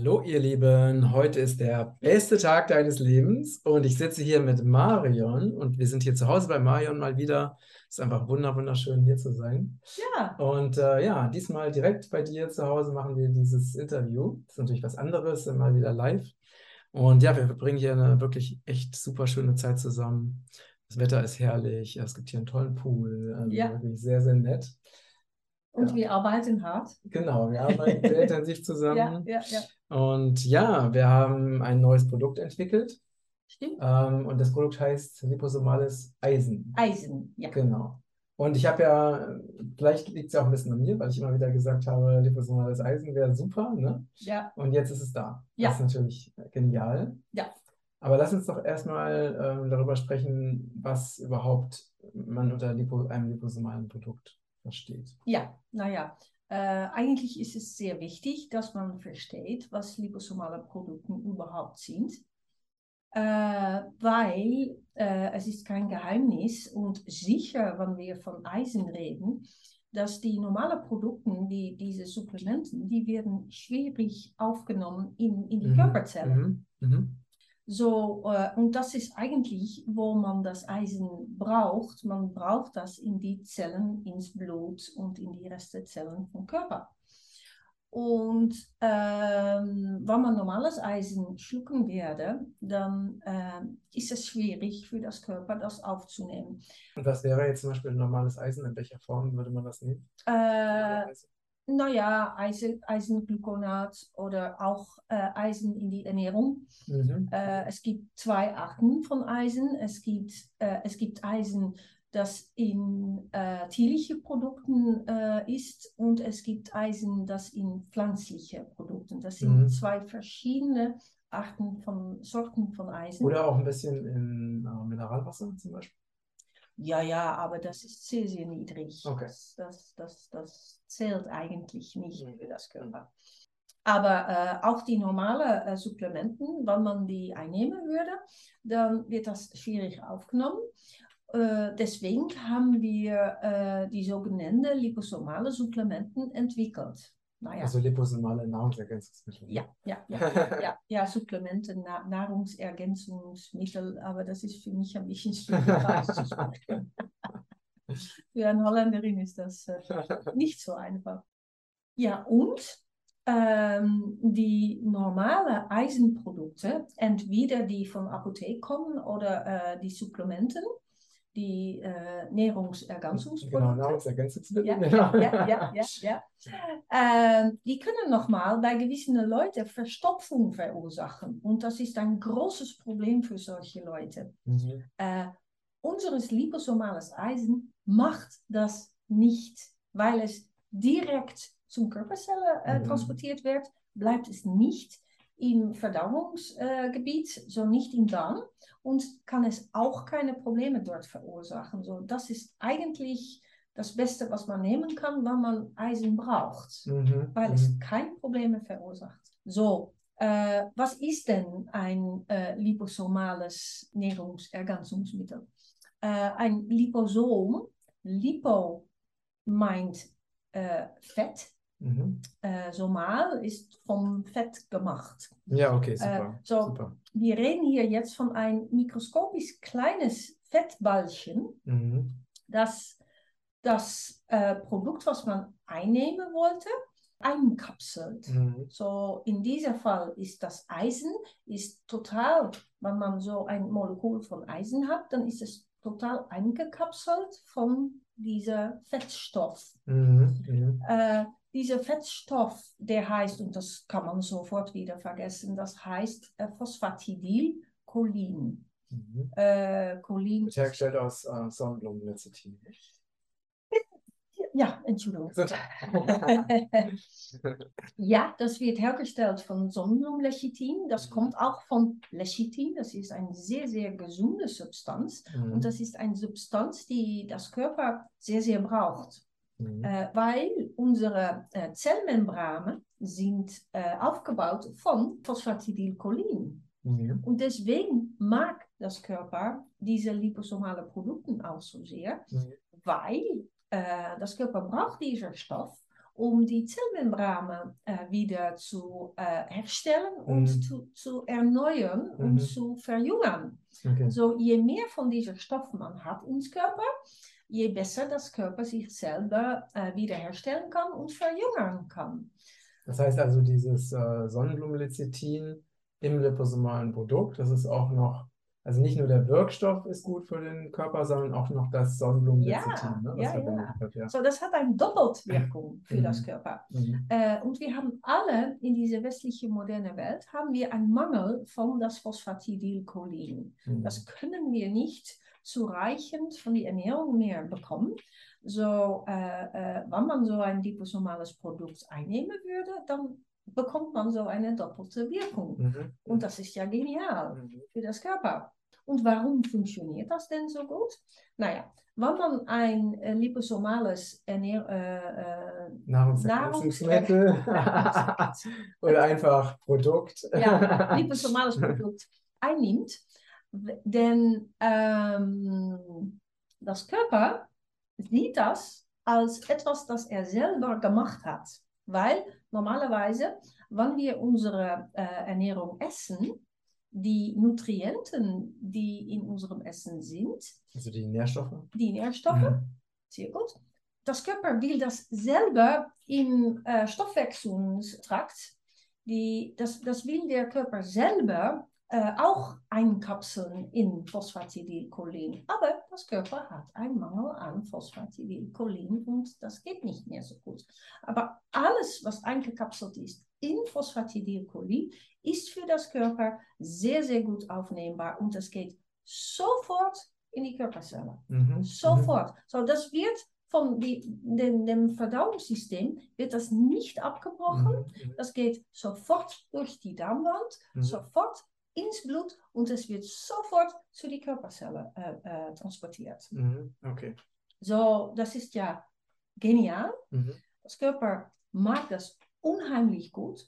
Hallo ihr Lieben, heute ist der beste Tag deines Lebens und ich sitze hier mit Marion und wir sind hier zu Hause bei Marion mal wieder. Es ist einfach wunder wunderschön hier zu sein. Ja. Und äh, ja, diesmal direkt bei dir zu Hause machen wir dieses Interview. Das ist natürlich was anderes, mal wieder live. Und ja, wir verbringen hier eine wirklich echt super schöne Zeit zusammen. Das Wetter ist herrlich, es gibt hier einen tollen Pool, also Ja. wirklich sehr, sehr nett. Und Ja. wir arbeiten hart. Genau, wir arbeiten sehr intensiv zusammen. Ja, ja. Und ja, wir haben ein neues Produkt entwickelt. Stimmt. Ähm, und das Produkt heißt liposomales Eisen. Eisen, ja. Genau. Und ich habe ja, vielleicht liegt es ja auch ein bisschen an mir, weil ich immer wieder gesagt habe, liposomales Eisen wäre super, ne? Ja, Und jetzt ist es da. Ja. Das ist natürlich genial. Ja. Aber lass uns doch erstmal ähm, darüber sprechen, was überhaupt man unter Lipo, einem liposomalen Produkt versteht. ja, naja. Äh, eigentlich ist es sehr wichtig, dass man versteht, was liposomale Produkte überhaupt sind. Äh, weil äh, es ist kein Geheimnis und sicher, wenn wir von Eisen reden, dass die normalen Produkte, die, diese Supplementen, die werden schwierig aufgenommen in, in die Mhm. Körperzellen. Mhm. Mhm. So, äh, und das ist eigentlich, wo man das Eisen braucht. Man braucht das in die Zellen, ins Blut und in die Restzellen vom Körper. Und ähm, wenn man normales Eisen schlucken werde, dann ähm, ist es schwierig für das Körper, das aufzunehmen. Und was wäre jetzt zum Beispiel normales Eisen? In welcher Form würde man das nehmen? Äh? Naja, Eisen, Eisengluconat oder auch äh, Eisen in die Ernährung. Mhm. Äh, es gibt zwei Arten von Eisen. Es gibt, äh, es gibt Eisen, das in äh, tierlichen Produkten äh, ist und es gibt Eisen, das in pflanzlichen Produkten. Das sind Mhm. zwei verschiedene Arten von Sorten von Eisen. Oder auch ein bisschen in äh, Mineralwasser zum Beispiel. Ja, ja, aber das ist sehr, sehr niedrig. Okay. Das, das, das, das zählt eigentlich nicht Mhm. für das Körper. Aber äh, auch die normalen äh, Supplementen, wenn man die einnehmen würde, dann wird das schwierig aufgenommen. Äh, deswegen haben wir äh, die sogenannten liposomale Supplementen entwickelt. Naja, Also liposomale Nahrungsergänzungsmittel. ja, ja, ja, ja, ja, Supplemente, Na Nahrungsergänzungsmittel, aber das ist für mich ein bisschen schwierig auszusprechen. Für eine Holländerin ist das äh, nicht so einfach. Ja, und ähm, die normalen Eisenprodukte, entweder die von Apotheke kommen oder äh, die Supplementen, die äh, Genau, Nahrungsergänzungsprodukte. Nahrungsergänzungsmittel. Ja, genau. ja, ja, ja, ja. Ähm, die können nochmal bei gewissen Leuten Verstopfung verursachen. Und das ist ein großes Problem für solche Leute. Mhm. Äh, unseres liposomales Eisen macht das nicht, weil es direkt zum Körperzelle äh, Mhm. transportiert wird, bleibt es nicht im Verdauungsgebiet, so nicht im Darm und kann es auch keine Probleme dort verursachen. So, das ist eigentlich das Beste, was man nehmen kann, wenn man Eisen braucht, Mhm. weil es Mhm. keine Probleme verursacht. So, äh, was ist denn ein äh, liposomales Nahrungsergänzungsmittel? Äh, ein Liposom, Lipo meint äh, Fett, Mhm. äh, somal ist vom Fett gemacht. Ja, okay, super. Äh, so- super. Wir reden hier jetzt von ein mikroskopisch kleines Fettballchen, Mhm. das das äh, Produkt, was man einnehmen wollte, einkapselt. Mhm. So in diesem Fall ist das Eisen ist total, wenn man so ein Molekül von Eisen hat, dann ist es total eingekapselt von dieser Fettstoff. Mhm. Mhm. Äh, dieser Fettstoff, der heißt, und das kann man sofort wieder vergessen, das heißt äh, Phosphatidylcholin. Mhm. Äh, Cholin, Wird hergestellt aus äh, Sonnenblumenlecithin. ja, Entschuldigung. Ja, das wird hergestellt von Sonnenblumenlecithin. Das Mhm. kommt auch von Lecithin. Das ist eine sehr, sehr gesunde Substanz. Mhm. Und das ist eine Substanz, die das Körper sehr, sehr braucht. Mhm. Äh, weil unsere äh, Zellmembranen sind äh, aufgebaut von Phosphatidylcholin. Mhm. Und deswegen mag das Körper diese liposomale Produkte auch so sehr, Mhm. weil äh, das Körper braucht diesen Stoff, um die Zellmembrane äh, wieder zu äh, herstellen und Mhm. zu, zu erneuern und Mhm. zu verjüngern. Okay. So, je mehr von dieser Stoff man hat ins Körper, je besser das Körper sich selber äh, wiederherstellen kann und verjüngern kann. Das heißt also, dieses äh, Sonnenblumenlecithin im liposomalen Produkt, das ist auch noch, also nicht nur der Wirkstoff ist gut für den Körper, sondern auch noch das Sonnenblumenlecithin, ne, ja, verwendet ja. wird, ja. So, das hat eine Doppeltwirkung für Mhm. das Körper. Mhm. Äh, und wir haben alle in dieser westlichen modernen Welt haben wir einen Mangel von das Phosphatidylcholin. Mhm. Das können wir nicht zureichend von der Ernährung mehr bekommen. So, äh, äh, wenn man so ein liposomales Produkt einnehmen würde, dann bekommt man so eine doppelte Wirkung. Mhm. Und das ist ja genial Mhm. für das Körper. Und warum funktioniert das denn so gut? Naja, wenn man ein äh, liposomales Ernähr äh, Nahrungsergänzungsmittel oder einfach Produkt. ja, liposomales Produkt einnimmt, denn ähm, das Körper sieht das als etwas, das er selber gemacht hat. Weil normalerweise, wenn wir unsere äh, Ernährung essen, die Nutrienten, die in unserem Essen sind, Also die Nährstoffe. die Nährstoffe, Mhm. sehr gut. Das Körper will das selber im äh, Stoffwechseltrakt, die, das, das will der Körper selber äh, auch einkapseln in Phosphatidylcholin. Aber das Körper hat einen Mangel an Phosphatidylcholin und das geht nicht mehr so gut. Aber alles, was eingekapselt ist in Phosphatidylcholin, ist für das Körper sehr, sehr gut aufnehmbar und das geht sofort in die Körperzelle. Mhm. Sofort. So, das wird von die, dem, dem Verdauungssystem wird das nicht abgebrochen. Mhm. Das geht sofort durch die Darmwand, Mhm. sofort ins Blut und es wird sofort zu die Körperzelle äh, äh, transportiert. Mhm. Okay. So, das ist ja genial. Mhm. Das Körper mag das unheimlich gut.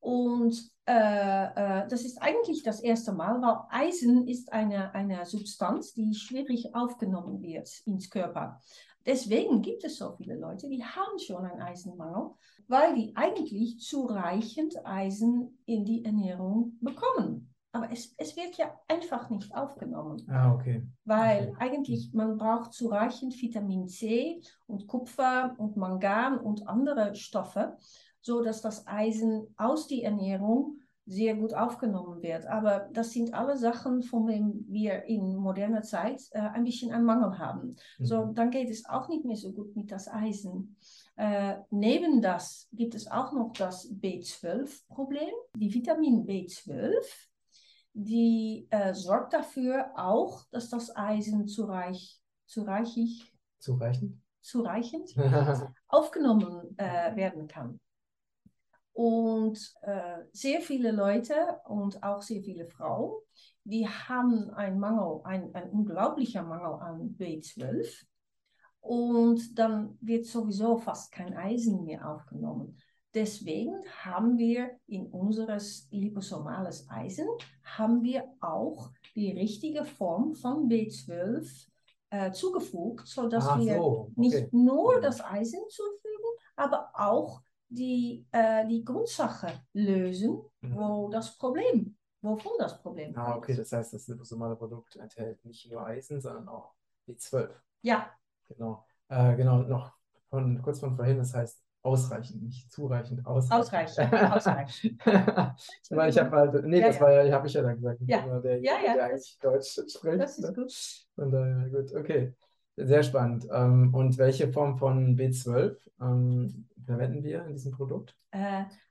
Und äh, äh, das ist eigentlich das erste Mal, weil Eisen ist eine, eine Substanz, die schwierig aufgenommen wird ins Körper. Deswegen gibt es so viele Leute, die haben schon einen Eisenmangel, weil die eigentlich zureichend Eisen in die Ernährung bekommen. Aber es, es wird ja einfach nicht aufgenommen. Ah, okay. Weil eigentlich man braucht zureichend Vitamin C und Kupfer und Mangan und andere Stoffe, so dass das Eisen aus der Ernährung sehr gut aufgenommen wird. Aber das sind alle Sachen, von denen wir in moderner Zeit äh, ein bisschen einen Mangel haben. So, Mhm. dann geht es auch nicht mehr so gut mit das Eisen. Äh, neben das gibt es auch noch das B12-Problem. Die Vitamin B12 die äh, sorgt dafür auch, dass das Eisen zureich, zureichig, Zureichend? zureichend aufgenommen äh, werden kann. Und äh, sehr viele Leute und auch sehr viele Frauen, die haben einen Mangel, ein, ein unglaublicher Mangel an B12. Und dann wird sowieso fast kein Eisen mehr aufgenommen. Deswegen haben wir in unseres liposomales Eisen haben wir auch die richtige Form von B12 äh, zugefügt, sodass Ach wir so, okay. nicht nur das Eisen zufügen, aber auch die, äh, die Grundsache lösen, Mhm. wo das Problem, wovon das Problem Ah, kommt. okay, das heißt, das liposomale Produkt enthält nicht nur Eisen, sondern auch B12. Ja, Genau. Äh, genau, noch von, kurz von vorhin, das heißt ausreichend, nicht zureichend, ausreichend. Ausreichend, ausreichend. Weil ich habe halt, nee, Ja, das war ja, habe ich ja dann gesagt, Ja. der, Ja, ja, der eigentlich Deutsch spricht. das ist ne? gut. Von daher, gut, okay. Sehr spannend. Ähm, und welche Form von B12 ähm, verwenden wir in diesem Produkt?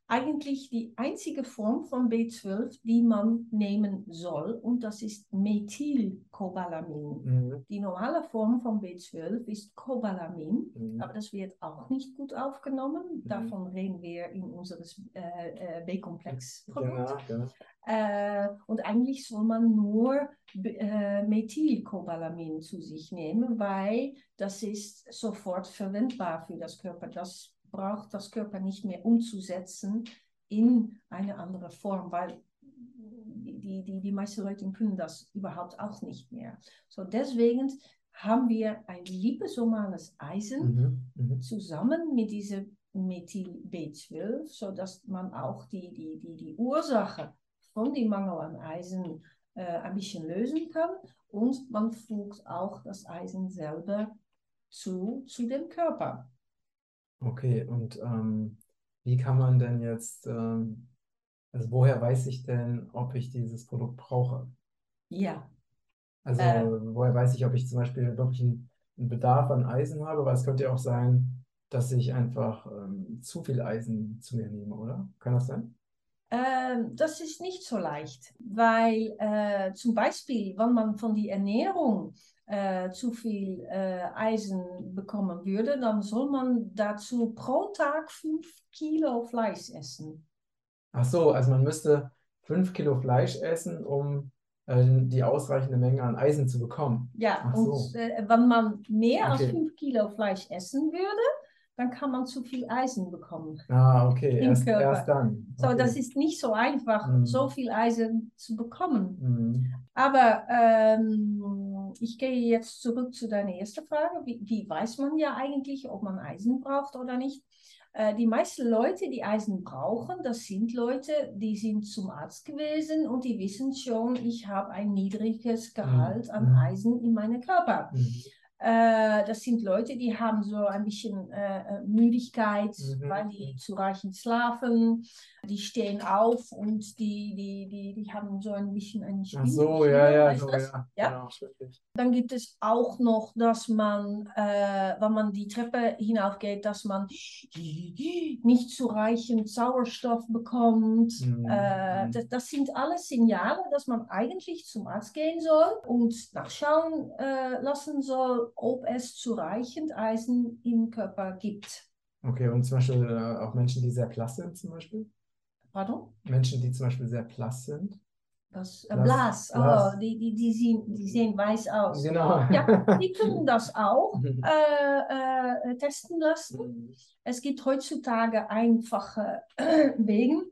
Eigentlich die einzige Form von B12, die man nehmen soll, und das ist Methylcobalamin. Mhm. Die normale Form von B12 ist Cobalamin, Mhm. aber das wird auch nicht gut aufgenommen. Davon reden wir in unseres äh, äh, B-Komplex-Produkt. Genau, genau. Äh, und eigentlich soll man nur äh, Methylcobalamin zu sich nehmen, weil das ist sofort verwendbar für das Körper. Das braucht das Körper nicht mehr umzusetzen in eine andere Form, weil die, die, die meisten Leute können das überhaupt auch nicht mehr. So deswegen haben wir ein liposomales Eisen Mhm. Mhm. zusammen mit diesem Methyl B12, sodass man auch die, die, die, die Ursache von dem Mangel an Eisen äh, ein bisschen lösen kann. Und man fügt auch das Eisen selber zu, zu dem Körper. Okay, und ähm, wie kann man denn jetzt, ähm, also woher weiß ich denn, ob ich dieses Produkt brauche? Ja. Also äh, woher weiß ich, ob ich zum Beispiel wirklich einen, einen Bedarf an Eisen habe? Weil es könnte ja auch sein, dass ich einfach ähm, zu viel Eisen zu mir nehme, oder? Kann das sein? Ähm, das ist nicht so leicht, weil äh, zum Beispiel, wenn man von der Ernährung äh, zu viel äh, Eisen bekommen würde, dann soll man dazu pro Tag 5 Kilo Fleisch essen. Ach so, also man müsste 5 Kilo Fleisch essen, um äh, die ausreichende Menge an Eisen zu bekommen. Ja, Ach und so. Äh, wenn man mehr okay. als 5 Kilo Fleisch essen würde, dann kann man zu viel Eisen bekommen. Ah, okay, erst, erst, dann. Okay. So, das ist nicht so einfach, mhm. so viel Eisen zu bekommen. Mhm. Aber ähm, ich gehe jetzt zurück zu deiner ersten Frage. Wie, wie, weiß man ja eigentlich, ob man Eisen braucht oder nicht? Äh, die meisten Leute, die Eisen brauchen, das sind Leute, die sind zum Arzt gewesen und die wissen schon, ich habe ein niedriges Gehalt mhm. an Eisen in meinem Körper. Mhm. Äh, das sind Leute, die haben so ein bisschen äh, äh Müdigkeit, mhm. weil die zu reichend schlafen. Die stehen auf und die, die, die, die haben so ein bisschen Spiel. Ach so, ja, ja, so, ja. ja. Genau, Dann gibt es auch noch, dass man, äh, wenn man die Treppe hinaufgeht, dass man nicht zu reichend Sauerstoff bekommt. Mhm. Äh, das, das, sind alles Signale, dass man eigentlich zum Arzt gehen soll und nachschauen äh, lassen soll, ob es zureichend Eisen im Körper gibt. Okay, und zum Beispiel äh, auch Menschen, die sehr blass sind, zum Beispiel? Pardon? Menschen, die zum Beispiel sehr blass sind. Das, äh, blass, blass. Oh, die, die, die, sehen, die sehen weiß aus. Genau. Ja, die können das auch äh, äh, testen lassen. Mhm. Es gibt heutzutage einfache Wege,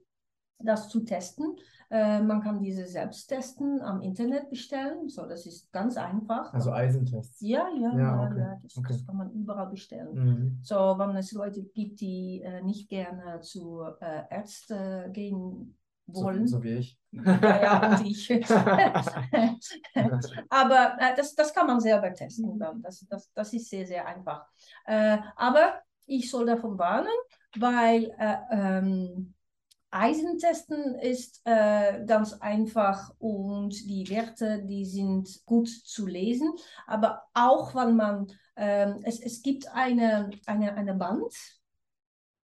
das zu testen. Äh, man kann diese selbst testen, am Internet bestellen. So, das ist ganz einfach. Also Eisentests. Ja, ja, ja, okay. ja das, okay. das, kann man überall bestellen. Mhm. So, wenn es Leute gibt, die äh, nicht gerne zu äh, Ärzten gehen wollen. So, so, wie ich. Ja, ja, und ich. aber äh, das, das kann man selber testen dann. Das, das, das ist sehr, sehr einfach. Äh, aber ich soll davon warnen, weil äh, ähm, Eisentesten ist äh, ganz einfach und die Werte, die sind gut zu lesen. Aber auch wenn man, ähm, es, es gibt eine, eine, eine Band,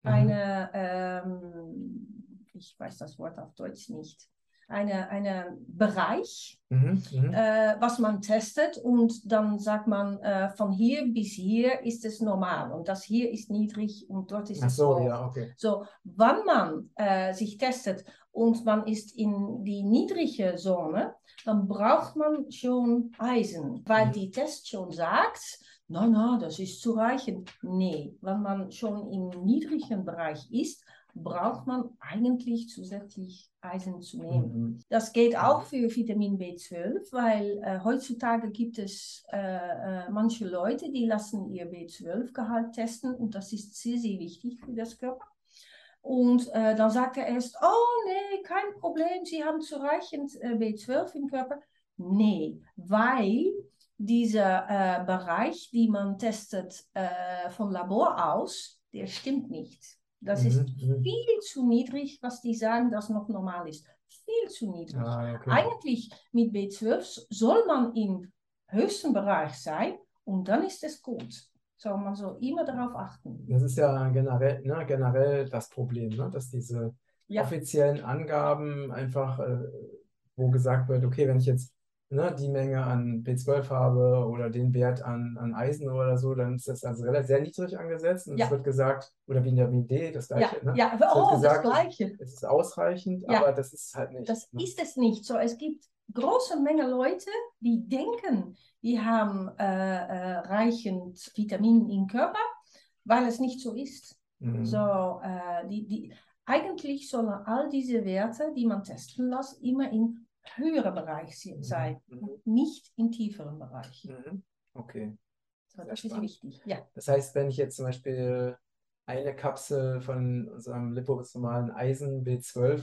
mhm. eine, ähm, ich weiß das Wort auf Deutsch nicht, eine, eine Bereich, mhm, mhm, äh, was man testet und dann sagt man, äh, von hier bis hier ist es normal und das hier ist niedrig und dort ist Ach es so, hoch. Ja, okay. So, wann man äh, sich testet und man ist in die niedrige Zone, dann braucht man schon Eisen, weil mhm. die Test schon sagt, na, na, das ist zureichend. Nee, wenn man schon im niedrigen Bereich ist, braucht man eigentlich zusätzlich Eisen zu nehmen. Mhm. Das geht auch für Vitamin B12, weil äh, heutzutage gibt es äh, äh, manche Leute, die lassen ihr B12-Gehalt testen und das ist sehr, sehr wichtig für das Körper. Und äh, dann sagt er erst, oh nee, kein Problem, Sie haben zureichend äh, B12 im Körper. Nee, weil dieser äh, Bereich, die man testet vom Labor aus, der stimmt nicht. Das mhm. ist mhm. viel zu niedrig, was die sagen, das noch normal ist. Viel zu niedrig. Ah, okay. Eigentlich mit B12 soll man im höchsten Bereich sein und dann ist es gut. So, man soll immer darauf achten. Das ist ja generell, ne, generell das Problem, ne, dass diese ja. offiziellen Angaben einfach, äh, wo gesagt wird, okay, wenn ich jetzt ne, die Menge an B12 habe oder den Wert an, an Eisen oder so, dann ist das also relativ sehr niedrig angesetzt. Und ja. es wird gesagt, oder wie in der WD, das gleiche. Ja, ne? ja aber oh, gesagt, das gleiche. Es ist ausreichend, ja. aber das ist halt nicht. Das ne? ist es nicht so. Es gibt große Menge Leute, die denken, die haben äh, äh, reichend Vitaminen im Körper, weil es nicht so ist. Mhm. So, äh, die, die, eigentlich sollen all diese Werte, die man testen lässt, immer in höheren Bereich mhm. sein, mhm. nicht im tieferen Bereich. Mhm. Okay. So, das ist wichtig. Ja. Das heißt, wenn ich jetzt zum Beispiel eine Kapsel von unserem liposomalen Eisen B12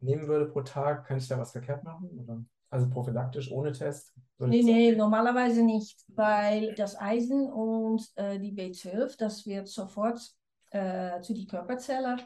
nehmen würde pro Tag, könnte ich da was verkehrt machen? Oder? Also prophylaktisch, ohne Test? Nee, nee, normalerweise nicht, weil das Eisen und äh, die B12, das wird sofort äh, zu die Körperzelle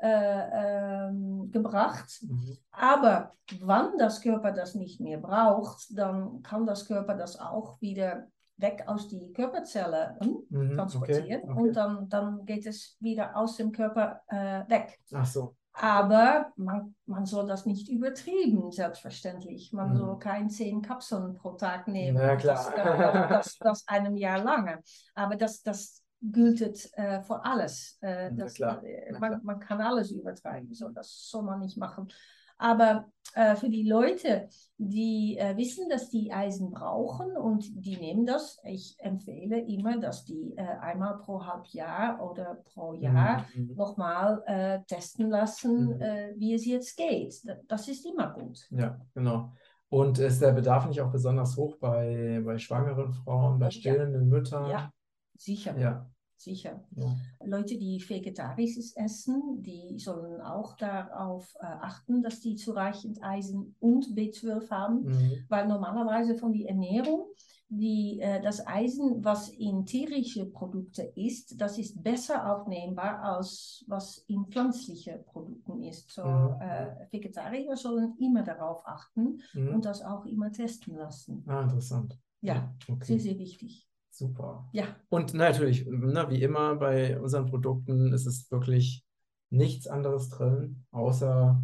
äh, ähm, gebracht. Mhm. Aber wann das Körper das nicht mehr braucht, dann kann das Körper das auch wieder weg aus die Körperzelle mhm, transportieren okay, okay. und dann, dann geht es wieder aus dem Körper äh, weg. Ach so. Aber man, man soll das nicht übertrieben, selbstverständlich. Man mhm. soll kein zehn Kapseln pro Tag nehmen. Ja, klar. Das, das, das, das, einem Jahr lange. Aber das, das gilt äh, für alles. Äh, das, äh, man, man, kann alles übertreiben, so das soll man nicht machen. Aber äh, für die Leute, die äh, wissen, dass die Eisen brauchen und die nehmen das, ich empfehle immer, dass die äh, einmal pro Halbjahr oder pro Jahr mhm. mhm. nochmal äh, testen lassen, mhm. Äh, wie es jetzt geht. Das ist immer gut. Ja, genau. Und ist der Bedarf nicht auch besonders hoch bei, bei schwangeren Frauen, bei stillenden ja. Müttern? Ja, sicher. Ja sicher. Ja. Leute, die vegetarisch essen, die sollen auch darauf äh, achten, dass die zureichend Eisen und B12 haben, mhm. weil normalerweise von der Ernährung die, äh, das Eisen, was in tierische Produkte ist, das ist besser aufnehmbar als was in pflanzliche Produkten ist. So, mhm. äh, Vegetarier sollen immer darauf achten mhm. und das auch immer testen lassen. Ah, interessant. Ja, okay. sehr, sehr wichtig. Super. Ja. Und natürlich, na, wie immer bei unseren Produkten ist es wirklich nichts anderes drin, außer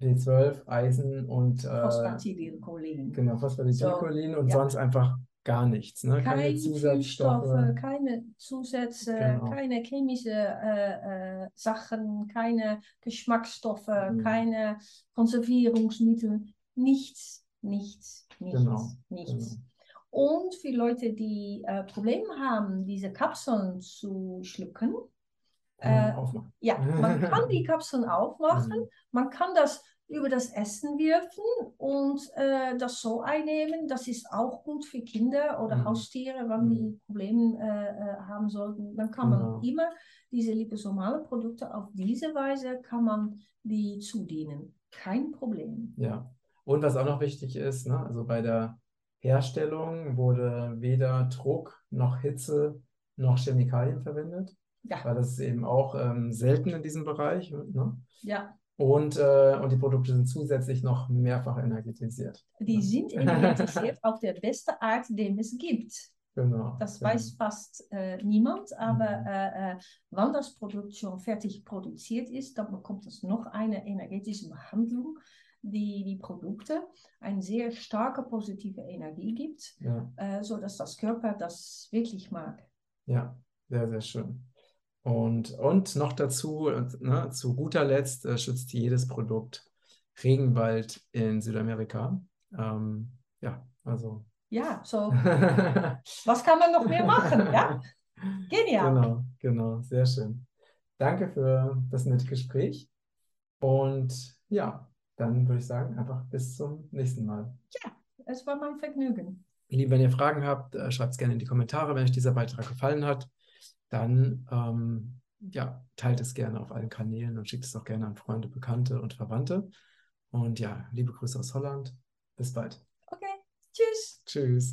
B12, Eisen und äh, Phosphatidylcholin. Genau, Phosphatidylcholin so, und ja. sonst einfach gar nichts. Ne? Keine, keine Zusatzstoffe, keine Zusätze, genau. keine chemischen äh, äh, Sachen, keine Geschmacksstoffe, mhm. keine Konservierungsmittel, nichts, nichts, nichts, genau. nichts. Genau. Und für Leute, die äh, Probleme haben, diese Kapseln zu schlucken, äh, ja, man kann die Kapseln aufmachen, mhm. man kann das über das Essen wirfen und äh, das so einnehmen. Das ist auch gut für Kinder oder mhm. Haustiere, wenn die mhm. Probleme äh, äh, haben sollten. Dann kann man genau. immer diese liposomale Produkte auf diese Weise kann man die zudienen. Kein Problem. Ja. Und was auch noch wichtig ist, ne, also bei der Herstellung wurde weder Druck noch Hitze noch Chemikalien verwendet. Ja. Weil das ist eben auch ähm, selten in diesem Bereich. Ne? Ja. Und, äh, und die Produkte sind zusätzlich noch mehrfach energetisiert. Die sind energetisiert auf der beste Art, den es gibt. Genau. Das genau. weiß fast äh, niemand, aber mhm. äh, äh wann das Produkt schon fertig produziert ist, dann bekommt es noch eine energetische Behandlung die, die Produkte eine sehr starke positive Energie gibt, ja. äh, sodass das Körper das wirklich mag. Ja, sehr, sehr schön. Und, und noch dazu, ne, zu guter Letzt äh, schützt jedes Produkt Regenwald in Südamerika. Ähm, ja, also. Ja, so. was kann man noch mehr machen? Ja, genial. Genau, genau, sehr schön. Danke für das nette Gespräch. Und ja, dann würde ich sagen, einfach bis zum nächsten Mal. Ja, es war mein Vergnügen. Ihr Lieben, wenn ihr Fragen habt, äh, schreibt es gerne in die Kommentare. Wenn euch dieser Beitrag gefallen hat, dann ähm, ja, teilt es gerne auf allen Kanälen und schickt es auch gerne an Freunde, Bekannte und Verwandte. Und ja, liebe Grüße aus Holland. Bis bald. Okay, tschüss. Tschüss.